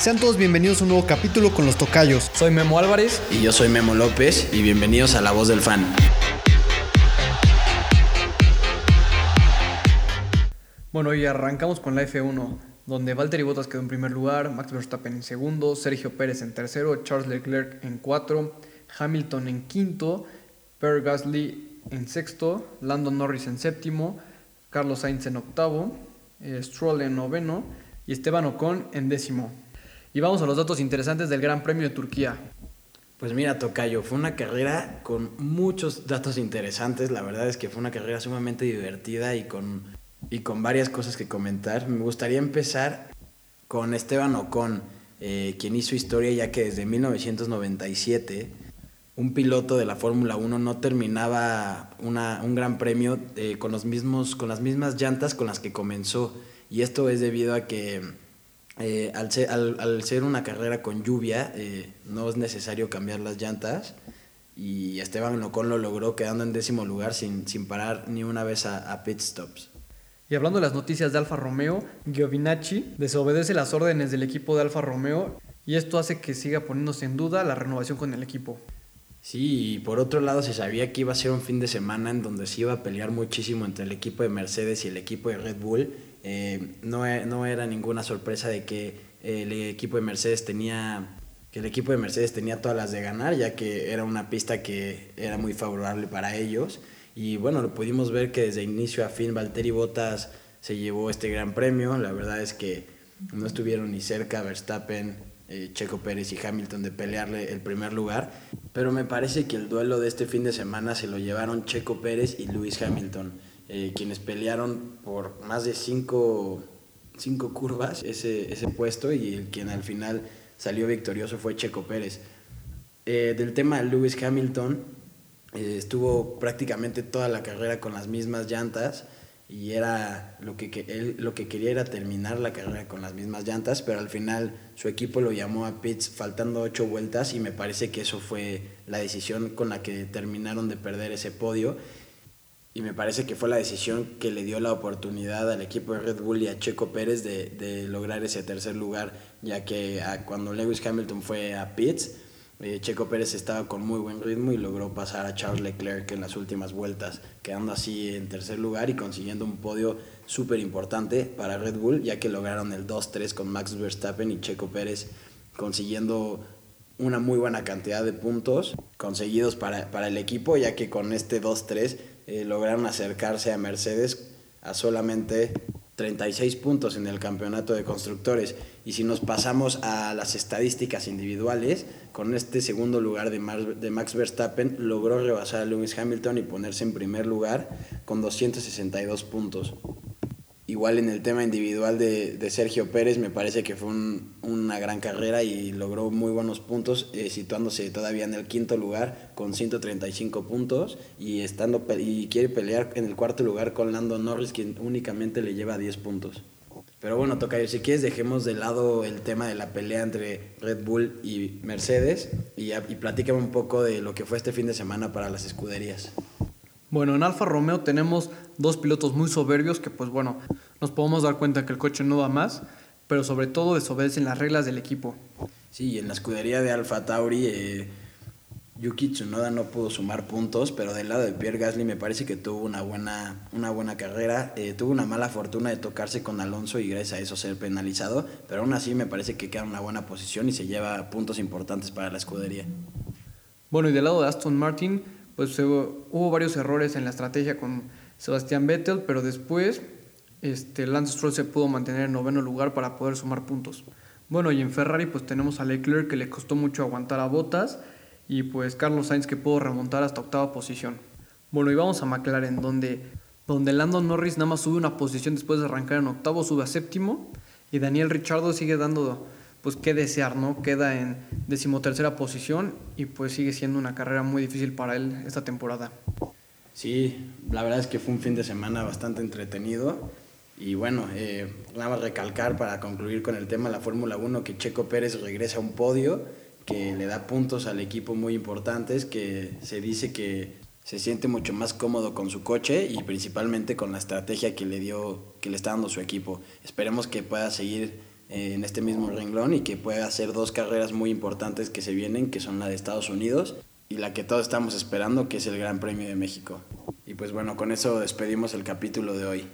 Sean todos bienvenidos a un nuevo capítulo con los tocayos. Soy Memo Álvarez. Y yo soy Memo López y bienvenidos a La Voz del Fan. Bueno, y arrancamos con la F1, donde Valtteri Bottas quedó en primer lugar, Max Verstappen en segundo, Sergio Pérez en tercero, Charles Leclerc en cuatro, Hamilton en quinto, Per Gasly en sexto, Landon Norris en séptimo, Carlos Sainz en octavo, eh, Stroll en noveno y Esteban Ocon en décimo. Y vamos a los datos interesantes del Gran Premio de Turquía. Pues mira, Tocayo, fue una carrera con muchos datos interesantes. La verdad es que fue una carrera sumamente divertida y con, y con varias cosas que comentar. Me gustaría empezar con Esteban Ocon, eh, quien hizo historia ya que desde 1997 un piloto de la Fórmula 1 no terminaba una, un gran premio eh, con, los mismos, con las mismas llantas con las que comenzó. Y esto es debido a que eh, al, ser, una carrera con lluvia, eh, no es necesario cambiar las llantas. Y Esteban Ocon lo logró quedando en décimo lugar sin, sin parar ni una vez a, pit stops. Y hablando de las noticias de Alfa Romeo, Giovinacci desobedece las órdenes del equipo de Alfa Romeo y esto hace que siga poniéndose en duda la renovación con el equipo. Sí, y por otro lado se sabía que iba a ser un fin de semana en donde se iba a pelear muchísimo entre el equipo de Mercedes y el equipo de Red Bull eh, no, e, no, era ninguna sorpresa de que el equipo de Mercedes tenía que el equipo de Mercedes tenía todas las de ganar, ya que era una pista que era muy favorable para ellos. Y bueno, lo pudimos ver que desde inicio a fin Valtteri Bottas se llevó este gran premio. La verdad es que no estuvieron ni cerca Verstappen, eh, Checo Pérez y Hamilton de pelearle el primer lugar. Pero me parece que el duelo de este fin de semana se lo llevaron Checo Pérez y Lewis Hamilton. Eh, quienes pelearon por más de cinco, cinco curvas ese, ese, puesto y el quien al final salió victorioso fue Checo Pérez. Eh, del tema de Lewis Hamilton, eh, estuvo prácticamente toda la carrera con las mismas llantas y era lo que, que, él lo que quería era terminar la carrera con las mismas llantas, pero al final su equipo lo llamó a pits faltando ocho vueltas y me parece que eso fue la decisión con la que terminaron de perder ese podio y me parece que fue la decisión que le dio la oportunidad al equipo de Red Bull y a Checo Pérez de, de lograr ese tercer lugar, ya que cuando Lewis Hamilton fue a Pitts, eh, Checo Pérez estaba con muy buen ritmo y logró pasar a Charles Leclerc en las últimas vueltas, quedando así en tercer lugar y consiguiendo un podio súper importante para Red Bull, ya que lograron el 2-3 con Max Verstappen y Checo Pérez consiguiendo una muy buena cantidad de puntos conseguidos para, para el equipo, ya que con este 2-3 eh, lograron acercarse a Mercedes a solamente 36 puntos en el campeonato de constructores. Y si nos pasamos a las estadísticas individuales, con este segundo lugar de, de Max Verstappen logró rebasar a Lewis Hamilton y ponerse en primer lugar con 262 puntos. Igual en el tema individual de, Sergio Pérez me parece que fue una gran carrera y logró muy buenos puntos, eh, situándose todavía en el quinto lugar con 135 puntos y, estando, y quiere pelear en el cuarto lugar con Lando Norris, quien únicamente le lleva 10 puntos. Pero bueno, Tocayo, si quieres dejemos de lado el tema de la pelea entre Red Bull y Mercedes y, y platícame un poco de lo que fue este fin de semana para las escuderías. Bueno, en Alfa Romeo tenemos dos pilotos muy soberbios que pues bueno, nos podemos dar cuenta que el coche no va más, pero sobre todo desobedecen las reglas del equipo. Sí, en la escudería de Alfa Tauri, eh, Yuki Tsunoda no pudo sumar puntos, pero del lado de Pierre Gasly me parece que tuvo una buena, una buena carrera. Eh, tuvo una mala fortuna de tocarse con Alonso y gracias a eso ser penalizado, pero aún así me parece que queda en una buena posición y se lleva puntos importantes para la escudería. Bueno, y del lado de Aston Martin, pues hubo varios errores en la estrategia con Sebastián Vettel, pero después este, Lance Stroll se pudo mantener en noveno lugar para poder sumar puntos. Bueno, y en Ferrari pues tenemos a Leclerc que le costó mucho aguantar a Botas y pues Carlos Sainz que pudo remontar hasta octava posición. Bueno, y vamos a McLaren donde, donde Landon Norris nada más sube una posición después de arrancar en octavo, sube a séptimo y Daniel Ricciardo sigue dando pues qué desear, ¿no? Queda en decimotercera posición y pues sigue siendo una carrera muy difícil para él esta temporada. Sí, la verdad es que fue un fin de semana bastante entretenido. Y bueno, eh, nada más recalcar para concluir con el tema de la Fórmula 1 que Checo Pérez regresa a un podio, que le da puntos al equipo muy importantes, que se dice que se siente mucho más cómodo con su coche y principalmente con la estrategia que le dio, que le está dando su equipo. Esperemos que pueda seguir en este mismo renglón y que pueda hacer dos carreras muy importantes que se vienen, que son la de Estados Unidos y la que todos estamos esperando, que es el Gran Premio de México. Y pues bueno, con eso despedimos el capítulo de hoy.